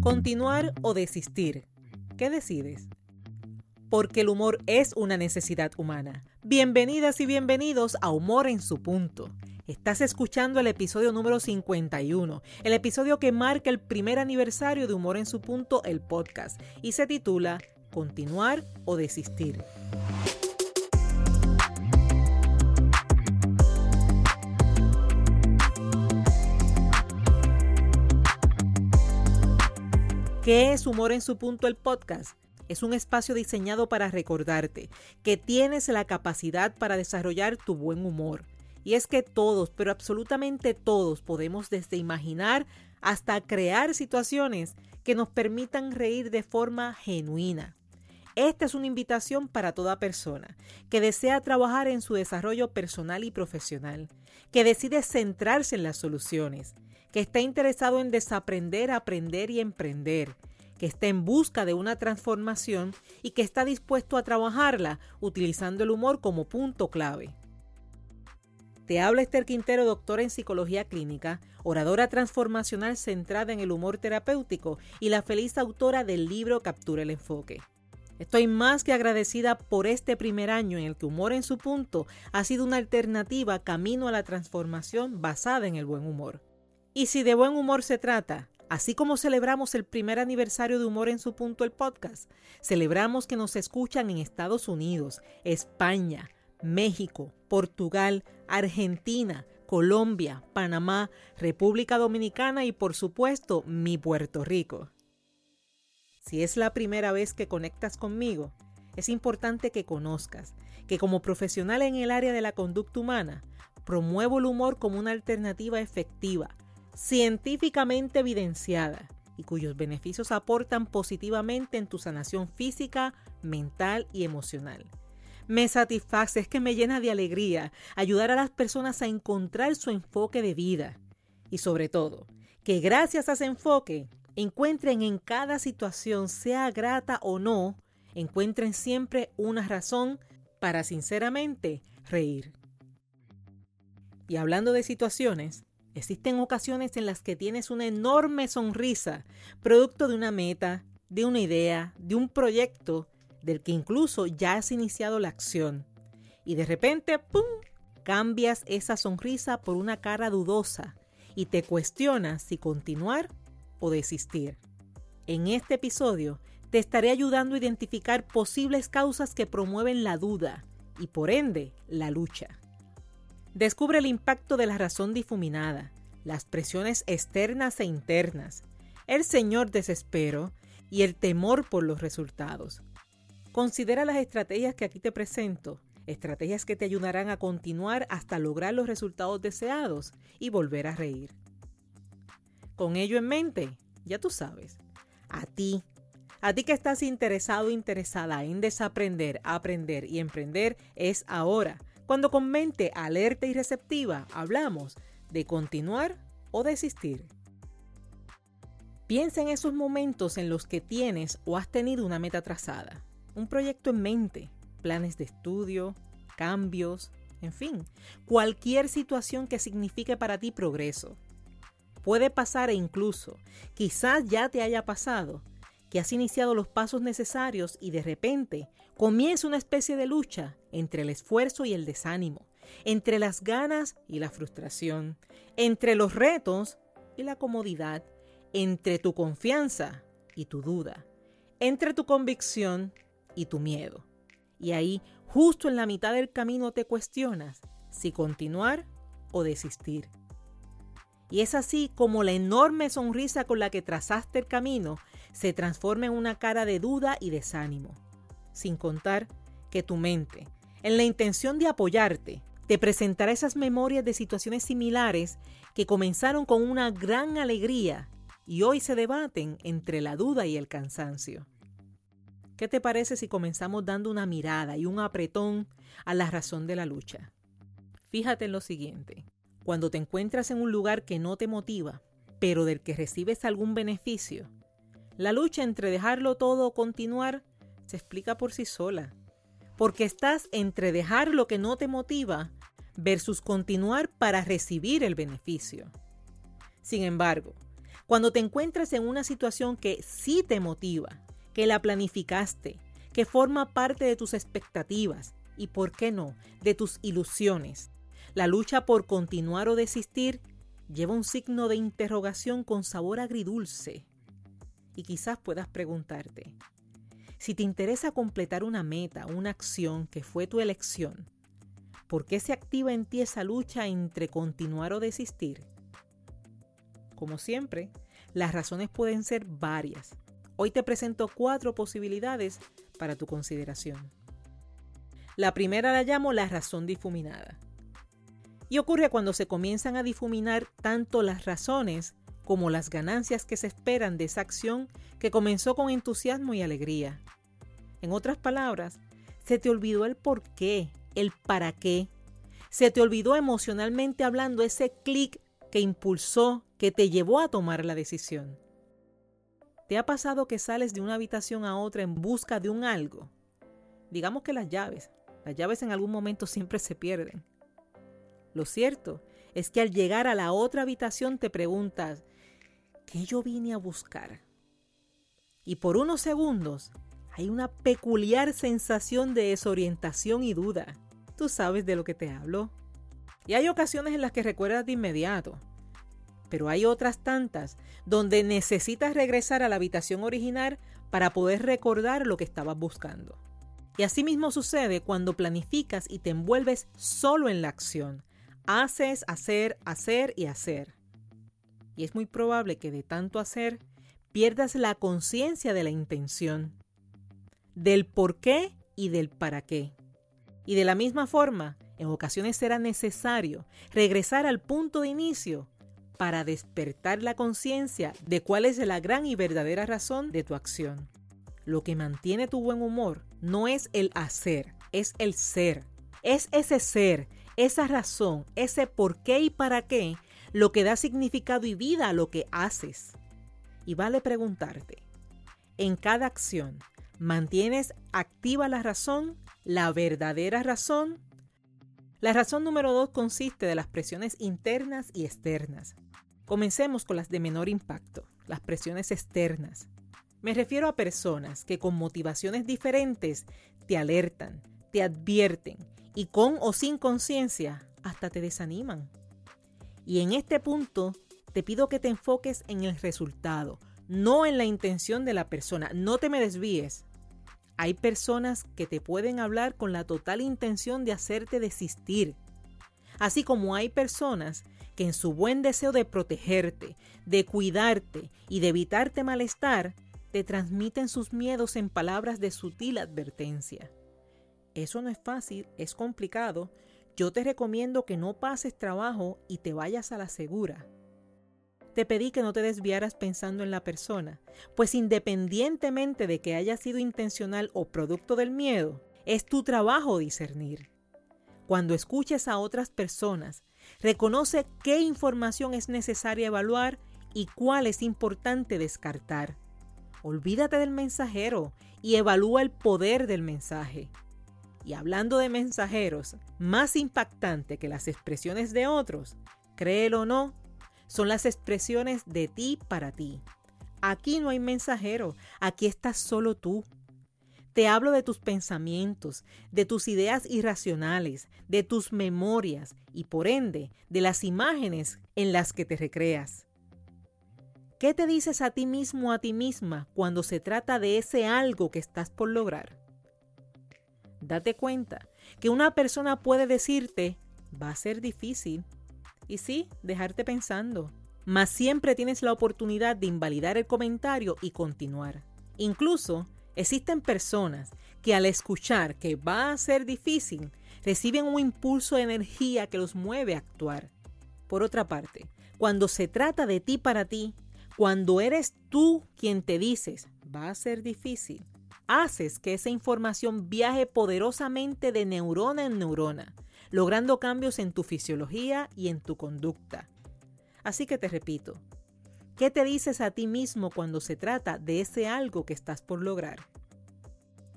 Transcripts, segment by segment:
Continuar o desistir. ¿Qué decides? Porque el humor es una necesidad humana. Bienvenidas y bienvenidos a Humor en su punto. Estás escuchando el episodio número 51, el episodio que marca el primer aniversario de Humor en su punto, el podcast, y se titula Continuar o desistir. ¿Qué es Humor en su punto el podcast? Es un espacio diseñado para recordarte que tienes la capacidad para desarrollar tu buen humor. Y es que todos, pero absolutamente todos, podemos desde imaginar hasta crear situaciones que nos permitan reír de forma genuina. Esta es una invitación para toda persona que desea trabajar en su desarrollo personal y profesional, que decide centrarse en las soluciones, que está interesado en desaprender, aprender y emprender, que está en busca de una transformación y que está dispuesto a trabajarla utilizando el humor como punto clave. Te habla Esther Quintero, doctora en psicología clínica, oradora transformacional centrada en el humor terapéutico y la feliz autora del libro Captura el Enfoque. Estoy más que agradecida por este primer año en el que Humor en su punto ha sido una alternativa camino a la transformación basada en el buen humor. Y si de buen humor se trata, así como celebramos el primer aniversario de Humor en su punto el podcast, celebramos que nos escuchan en Estados Unidos, España, México, Portugal, Argentina, Colombia, Panamá, República Dominicana y por supuesto mi Puerto Rico. Si es la primera vez que conectas conmigo, es importante que conozcas que como profesional en el área de la conducta humana, promuevo el humor como una alternativa efectiva científicamente evidenciada y cuyos beneficios aportan positivamente en tu sanación física, mental y emocional. Me satisface, es que me llena de alegría ayudar a las personas a encontrar su enfoque de vida y sobre todo, que gracias a ese enfoque encuentren en cada situación, sea grata o no, encuentren siempre una razón para sinceramente reír. Y hablando de situaciones, Existen ocasiones en las que tienes una enorme sonrisa, producto de una meta, de una idea, de un proyecto del que incluso ya has iniciado la acción. Y de repente, ¡pum!, cambias esa sonrisa por una cara dudosa y te cuestionas si continuar o desistir. En este episodio te estaré ayudando a identificar posibles causas que promueven la duda y por ende la lucha. Descubre el impacto de la razón difuminada, las presiones externas e internas, el señor desespero y el temor por los resultados. Considera las estrategias que aquí te presento, estrategias que te ayudarán a continuar hasta lograr los resultados deseados y volver a reír. Con ello en mente, ya tú sabes, a ti, a ti que estás interesado o interesada en desaprender, aprender y emprender, es ahora cuando con mente alerta y receptiva hablamos de continuar o desistir. Piensa en esos momentos en los que tienes o has tenido una meta trazada, un proyecto en mente, planes de estudio, cambios, en fin, cualquier situación que signifique para ti progreso. Puede pasar e incluso, quizás ya te haya pasado, que has iniciado los pasos necesarios y de repente comienza una especie de lucha entre el esfuerzo y el desánimo, entre las ganas y la frustración, entre los retos y la comodidad, entre tu confianza y tu duda, entre tu convicción y tu miedo. Y ahí, justo en la mitad del camino, te cuestionas si continuar o desistir. Y es así como la enorme sonrisa con la que trazaste el camino se transforma en una cara de duda y desánimo, sin contar que tu mente, en la intención de apoyarte, te presentará esas memorias de situaciones similares que comenzaron con una gran alegría y hoy se debaten entre la duda y el cansancio. ¿Qué te parece si comenzamos dando una mirada y un apretón a la razón de la lucha? Fíjate en lo siguiente. Cuando te encuentras en un lugar que no te motiva, pero del que recibes algún beneficio, la lucha entre dejarlo todo o continuar se explica por sí sola. Porque estás entre dejar lo que no te motiva versus continuar para recibir el beneficio. Sin embargo, Cuando te encuentres en una situación que sí te motiva, que la planificaste, que forma parte de tus expectativas y, por qué no, de tus ilusiones. La lucha por continuar o desistir lleva un signo de interrogación con sabor agridulce. Y quizás puedas preguntarte, si te interesa completar una meta, una acción que fue tu elección, ¿por qué se activa en ti esa lucha entre continuar o desistir? Como siempre, las razones pueden ser varias. Hoy te presento cuatro posibilidades para tu consideración. La primera la llamo la razón difuminada. Y ocurre cuando se comienzan a difuminar tanto las razones como las ganancias que se esperan de esa acción que comenzó con entusiasmo y alegría. En otras palabras, se te olvidó el por qué, el para qué. Se te olvidó emocionalmente hablando ese clic que impulsó, que te llevó a tomar la decisión. ¿Te ha pasado que sales de una habitación a otra en busca de un algo? Digamos que las llaves. Las llaves en algún momento siempre se pierden. Lo cierto es que al llegar a la otra habitación te preguntas, ¿qué yo vine a buscar? Y por unos segundos hay una peculiar sensación de desorientación y duda. Tú sabes de lo que te hablo. Y hay ocasiones en las que recuerdas de inmediato, pero hay otras tantas donde necesitas regresar a la habitación original para poder recordar lo que estabas buscando. Y así mismo sucede cuando planificas y te envuelves solo en la acción. Haces, hacer, hacer y hacer. Y es muy probable que de tanto hacer pierdas la conciencia de la intención, del por qué y del para qué. Y de la misma forma, en ocasiones será necesario regresar al punto de inicio para despertar la conciencia de cuál es la gran y verdadera razón de tu acción. Lo que mantiene tu buen humor no es el hacer, es el ser. Es ese ser, esa razón, ese por qué y para qué lo que da significado y vida a lo que haces. Y vale preguntarte, en cada acción, ¿mantienes activa la razón, la verdadera razón la razón número dos consiste de las presiones internas y externas. Comencemos con las de menor impacto, las presiones externas. Me refiero a personas que con motivaciones diferentes te alertan, te advierten y con o sin conciencia hasta te desaniman. Y en este punto te pido que te enfoques en el resultado, no en la intención de la persona. No te me desvíes. Hay personas que te pueden hablar con la total intención de hacerte desistir. Así como hay personas que en su buen deseo de protegerte, de cuidarte y de evitarte malestar, te transmiten sus miedos en palabras de sutil advertencia. Eso no es fácil, es complicado. Yo te recomiendo que no pases trabajo y te vayas a la segura. Te pedí que no te desviaras pensando en la persona, pues independientemente de que haya sido intencional o producto del miedo, es tu trabajo discernir. Cuando escuches a otras personas, reconoce qué información es necesaria evaluar y cuál es importante descartar. Olvídate del mensajero y evalúa el poder del mensaje. Y hablando de mensajeros, más impactante que las expresiones de otros, créelo o no, son las expresiones de ti para ti. Aquí no hay mensajero, aquí estás solo tú. Te hablo de tus pensamientos, de tus ideas irracionales, de tus memorias y por ende de las imágenes en las que te recreas. ¿Qué te dices a ti mismo a ti misma cuando se trata de ese algo que estás por lograr? Date cuenta que una persona puede decirte, va a ser difícil, y sí, dejarte pensando. Mas siempre tienes la oportunidad de invalidar el comentario y continuar. Incluso existen personas que al escuchar que va a ser difícil, reciben un impulso de energía que los mueve a actuar. Por otra parte, cuando se trata de ti para ti, cuando eres tú quien te dices, va a ser difícil, haces que esa información viaje poderosamente de neurona en neurona logrando cambios en tu fisiología y en tu conducta. Así que te repito, ¿qué te dices a ti mismo cuando se trata de ese algo que estás por lograr?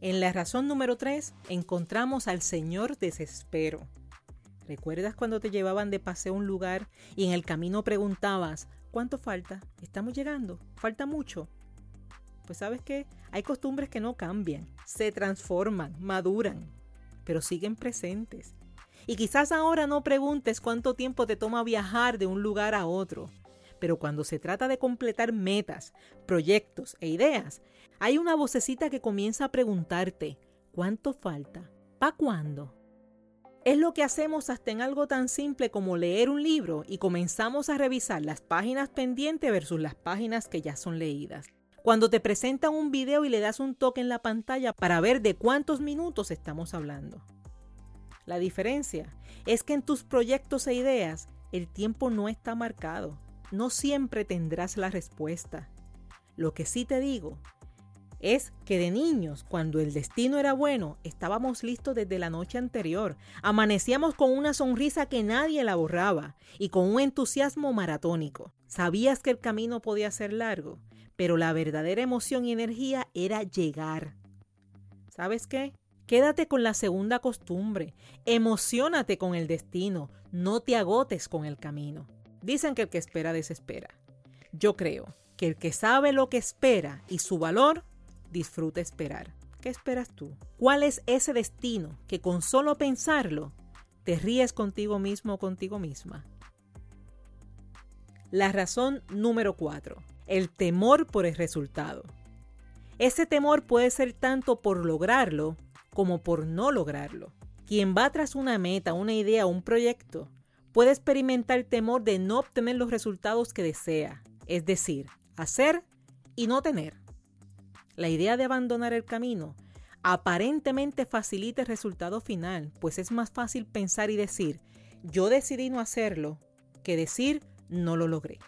En la razón número 3 encontramos al Señor desespero. ¿Recuerdas cuando te llevaban de paseo a un lugar y en el camino preguntabas, ¿Cuánto falta? ¿Estamos llegando? ¿Falta mucho? Pues sabes qué? Hay costumbres que no cambian, se transforman, maduran, pero siguen presentes. Y quizás ahora no preguntes cuánto tiempo te toma viajar de un lugar a otro, pero cuando se trata de completar metas, proyectos e ideas, hay una vocecita que comienza a preguntarte, ¿cuánto falta? ¿Pa cuándo? Es lo que hacemos hasta en algo tan simple como leer un libro y comenzamos a revisar las páginas pendientes versus las páginas que ya son leídas. Cuando te presentan un video y le das un toque en la pantalla para ver de cuántos minutos estamos hablando. La diferencia es que en tus proyectos e ideas el tiempo no está marcado. No siempre tendrás la respuesta. Lo que sí te digo es que de niños, cuando el destino era bueno, estábamos listos desde la noche anterior. Amanecíamos con una sonrisa que nadie la borraba y con un entusiasmo maratónico. Sabías que el camino podía ser largo, pero la verdadera emoción y energía era llegar. ¿Sabes qué? Quédate con la segunda costumbre. Emocionate con el destino. No te agotes con el camino. Dicen que el que espera desespera. Yo creo que el que sabe lo que espera y su valor disfruta esperar. ¿Qué esperas tú? ¿Cuál es ese destino que con solo pensarlo te ríes contigo mismo o contigo misma? La razón número 4. El temor por el resultado. Ese temor puede ser tanto por lograrlo como por no lograrlo. Quien va tras una meta, una idea un proyecto puede experimentar temor de no obtener los resultados que desea, es decir, hacer y no tener la idea de abandonar el camino aparentemente facilita el resultado final, pues es más fácil pensar y decir, yo decidí no hacerlo, que decir, no lo logré.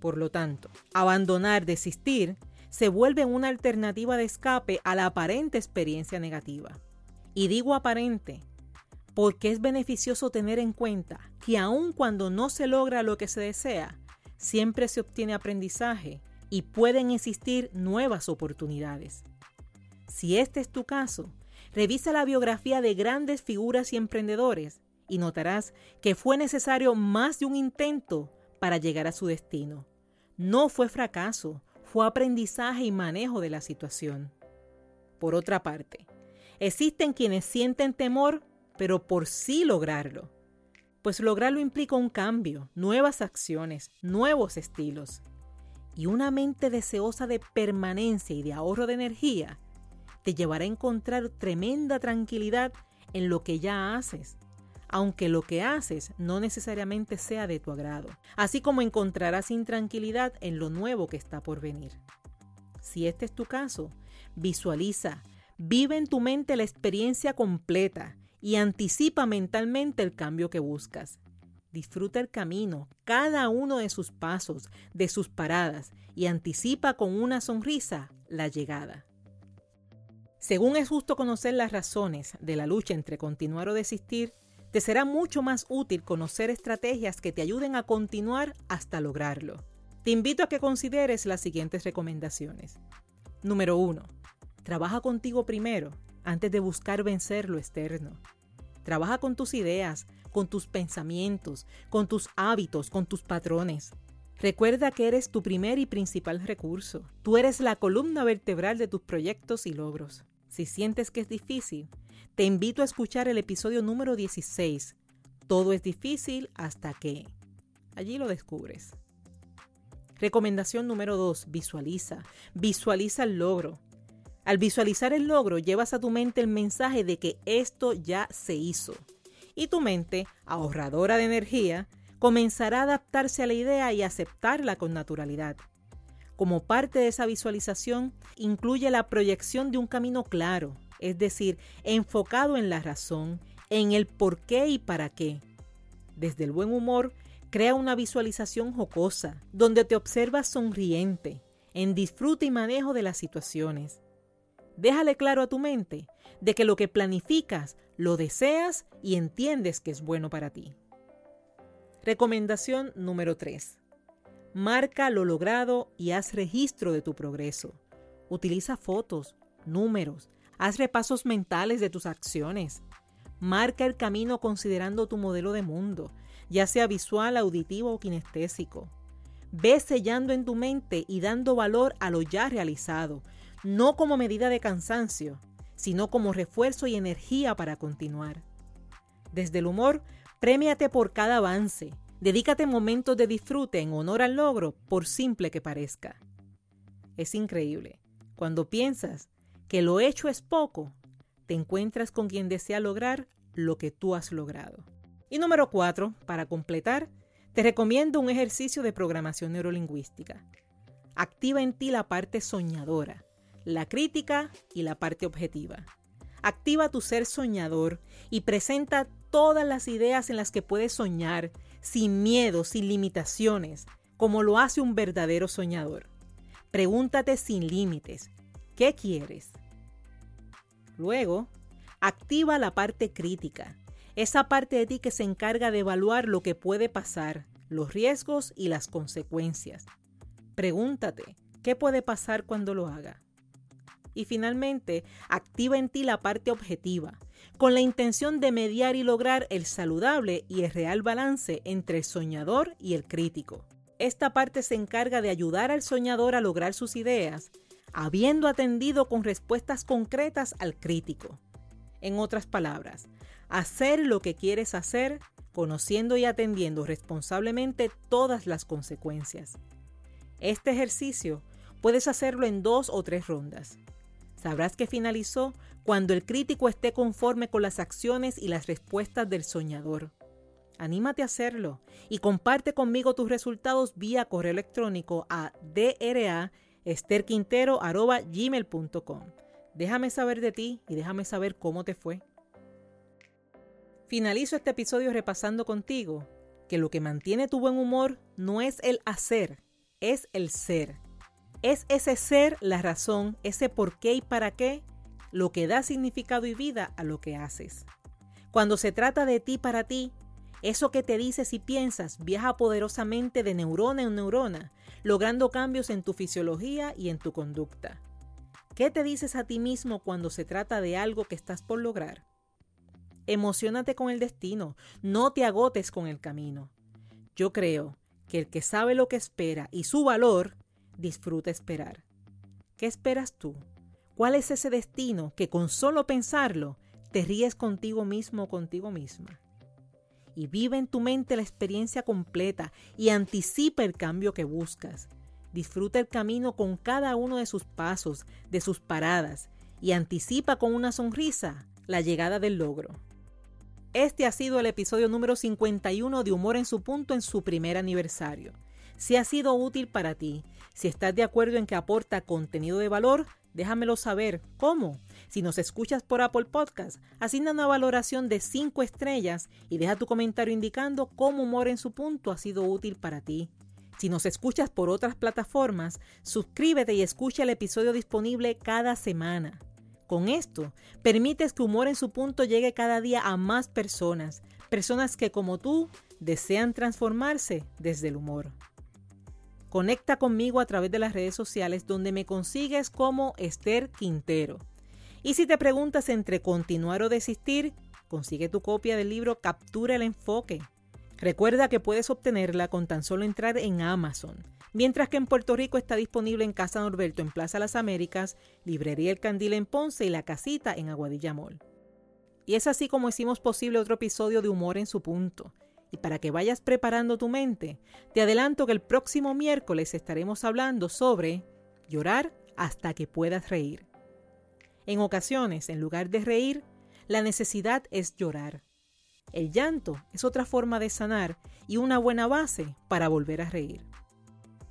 Por lo tanto, abandonar, desistir, se vuelve una alternativa de escape a la aparente experiencia negativa. Y digo aparente, porque es beneficioso tener en cuenta que aun cuando no se logra lo que se desea, siempre se obtiene aprendizaje y pueden existir nuevas oportunidades. Si este es tu caso, revisa la biografía de grandes figuras y emprendedores y notarás que fue necesario más de un intento para llegar a su destino. No fue fracaso, fue aprendizaje y manejo de la situación. Por otra parte, existen quienes sienten temor, pero por sí lograrlo. Pues lograrlo implica un cambio, nuevas acciones, nuevos estilos y una mente deseosa de permanencia y de ahorro de energía te llevará a encontrar tremenda tranquilidad en lo que ya haces, aunque lo que haces no necesariamente sea de tu agrado, así como encontrarás intranquilidad en lo nuevo que está por venir. Si este es tu caso, visualiza, vive en tu mente la experiencia completa y anticipa mentalmente el cambio que buscas. Disfruta el camino, cada uno de sus pasos, de sus paradas, y anticipa con una sonrisa la llegada. Según es justo conocer las razones de la lucha entre continuar o desistir, te será mucho más útil conocer estrategias que te ayuden a continuar hasta lograrlo. Te invito a que consideres las siguientes recomendaciones. Número 1. Trabaja contigo primero antes de buscar vencer lo externo. Trabaja con tus ideas, con tus pensamientos, con tus hábitos, con tus patrones. Recuerda que eres tu primer y principal recurso. Tú eres la columna vertebral de tus proyectos y logros. Si sientes que es difícil, te invito a escuchar el episodio número 16. Todo es difícil hasta que... Allí lo descubres. Recomendación número 2. Visualiza. Visualiza el logro. Al visualizar el logro, llevas a tu mente el mensaje de que esto ya se hizo y tu mente, ahorradora de energía, comenzará a adaptarse a la idea y aceptarla con naturalidad. Como parte de esa visualización, incluye la proyección de un camino claro, es decir, enfocado en la razón, en el por qué y para qué. Desde el buen humor, crea una visualización jocosa, donde te observas sonriente, en disfrute y manejo de las situaciones. Déjale claro a tu mente de que lo que planificas lo deseas y entiendes que es bueno para ti. Recomendación número 3. Marca lo logrado y haz registro de tu progreso. Utiliza fotos, números, haz repasos mentales de tus acciones. Marca el camino considerando tu modelo de mundo, ya sea visual, auditivo o kinestésico. ve sellando en tu mente y dando valor a lo ya realizado, no como medida de cansancio, sino como refuerzo y energía para continuar. Desde el humor, Premiate por cada avance. Dedícate momentos de disfrute en honor al logro, por simple que parezca. Es increíble. Cuando piensas que lo hecho es poco, te encuentras con quien desea lograr lo que tú has logrado. Y número cuatro, para completar, te recomiendo un ejercicio de programación neurolingüística. Activa en ti la parte soñadora, la crítica y la parte objetiva. Activa tu ser soñador y presenta todas las ideas en las que puedes soñar, sin miedo, sin limitaciones, como lo hace un verdadero soñador. Pregúntate sin límites, ¿qué quieres? Luego, activa la parte crítica, esa parte de ti que se encarga de evaluar lo que puede pasar, los riesgos y las consecuencias. Pregúntate, ¿qué puede pasar cuando lo haga? Y finalmente, activa en ti la parte objetiva, con la intención de mediar y lograr el saludable y el real balance entre el soñador y el crítico. Esta parte se encarga de ayudar al soñador a lograr sus ideas, habiendo atendido con respuestas concretas al crítico. En otras palabras, hacer lo que quieres hacer, conociendo y atendiendo responsablemente todas las consecuencias. Este ejercicio puedes hacerlo en dos o tres rondas. Sabrás que finalizó cuando el crítico esté conforme con las acciones y las respuestas del soñador. Anímate a hacerlo y comparte conmigo tus resultados vía correo electrónico a draesterquintero.gmail.com. Déjame saber de ti y déjame saber cómo te fue. Finalizo este episodio repasando contigo que lo que mantiene tu buen humor no es el hacer, es el ser. Es ese ser la razón, ese por qué y para qué, lo que da significado y vida a lo que haces. Cuando se trata de ti para ti, eso que te dices y piensas viaja poderosamente de neurona en neurona, logrando cambios en tu fisiología y en tu conducta. ¿Qué te dices a ti mismo cuando se trata de algo que estás por lograr? Emocionate con el destino, no te agotes con el camino. Yo creo que el que sabe lo que espera y su valor, disfruta esperar. ¿Qué esperas tú? ¿Cuál es ese destino que con solo pensarlo te ríes contigo mismo o contigo misma? y vive en tu mente la experiencia completa y anticipa el cambio que buscas. Disfruta el camino con cada uno de sus pasos, de sus paradas y anticipa con una sonrisa la llegada del logro. Este ha sido el episodio número 51 de Humor en su punto en su primer aniversario. Si ha sido útil para ti, si estás de acuerdo en que aporta contenido de valor, déjamelo saber. ¿Cómo? Si nos escuchas por Apple Podcast, asigna una valoración de 5 estrellas y deja tu comentario indicando cómo Humor en su punto ha sido útil para ti. Si nos escuchas por otras plataformas, suscríbete y escucha el episodio disponible cada semana. Con esto, permites que Humor en su punto llegue cada día a más personas, personas que como tú desean transformarse desde el humor. Conecta conmigo a través de las redes sociales donde me consigues como Esther Quintero. Y si te preguntas entre continuar o desistir, consigue tu copia del libro Captura el enfoque. Recuerda que puedes obtenerla con tan solo entrar en Amazon, mientras que en Puerto Rico está disponible en Casa Norberto en Plaza Las Américas, Librería El Candil en Ponce y La Casita en Aguadilla Mall. Y es así como hicimos posible otro episodio de Humor en su punto. Y para que vayas preparando tu mente, te adelanto que el próximo miércoles estaremos hablando sobre llorar hasta que puedas reír. En ocasiones, en lugar de reír, la necesidad es llorar. El llanto es otra forma de sanar y una buena base para volver a reír.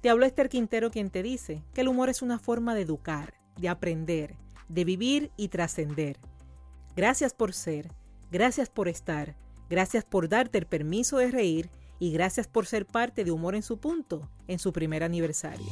Te habló Esther Quintero quien te dice que el humor es una forma de educar, de aprender, de vivir y trascender. Gracias por ser, gracias por estar, gracias por darte el permiso de reír y gracias por ser parte de Humor en su punto en su primer aniversario.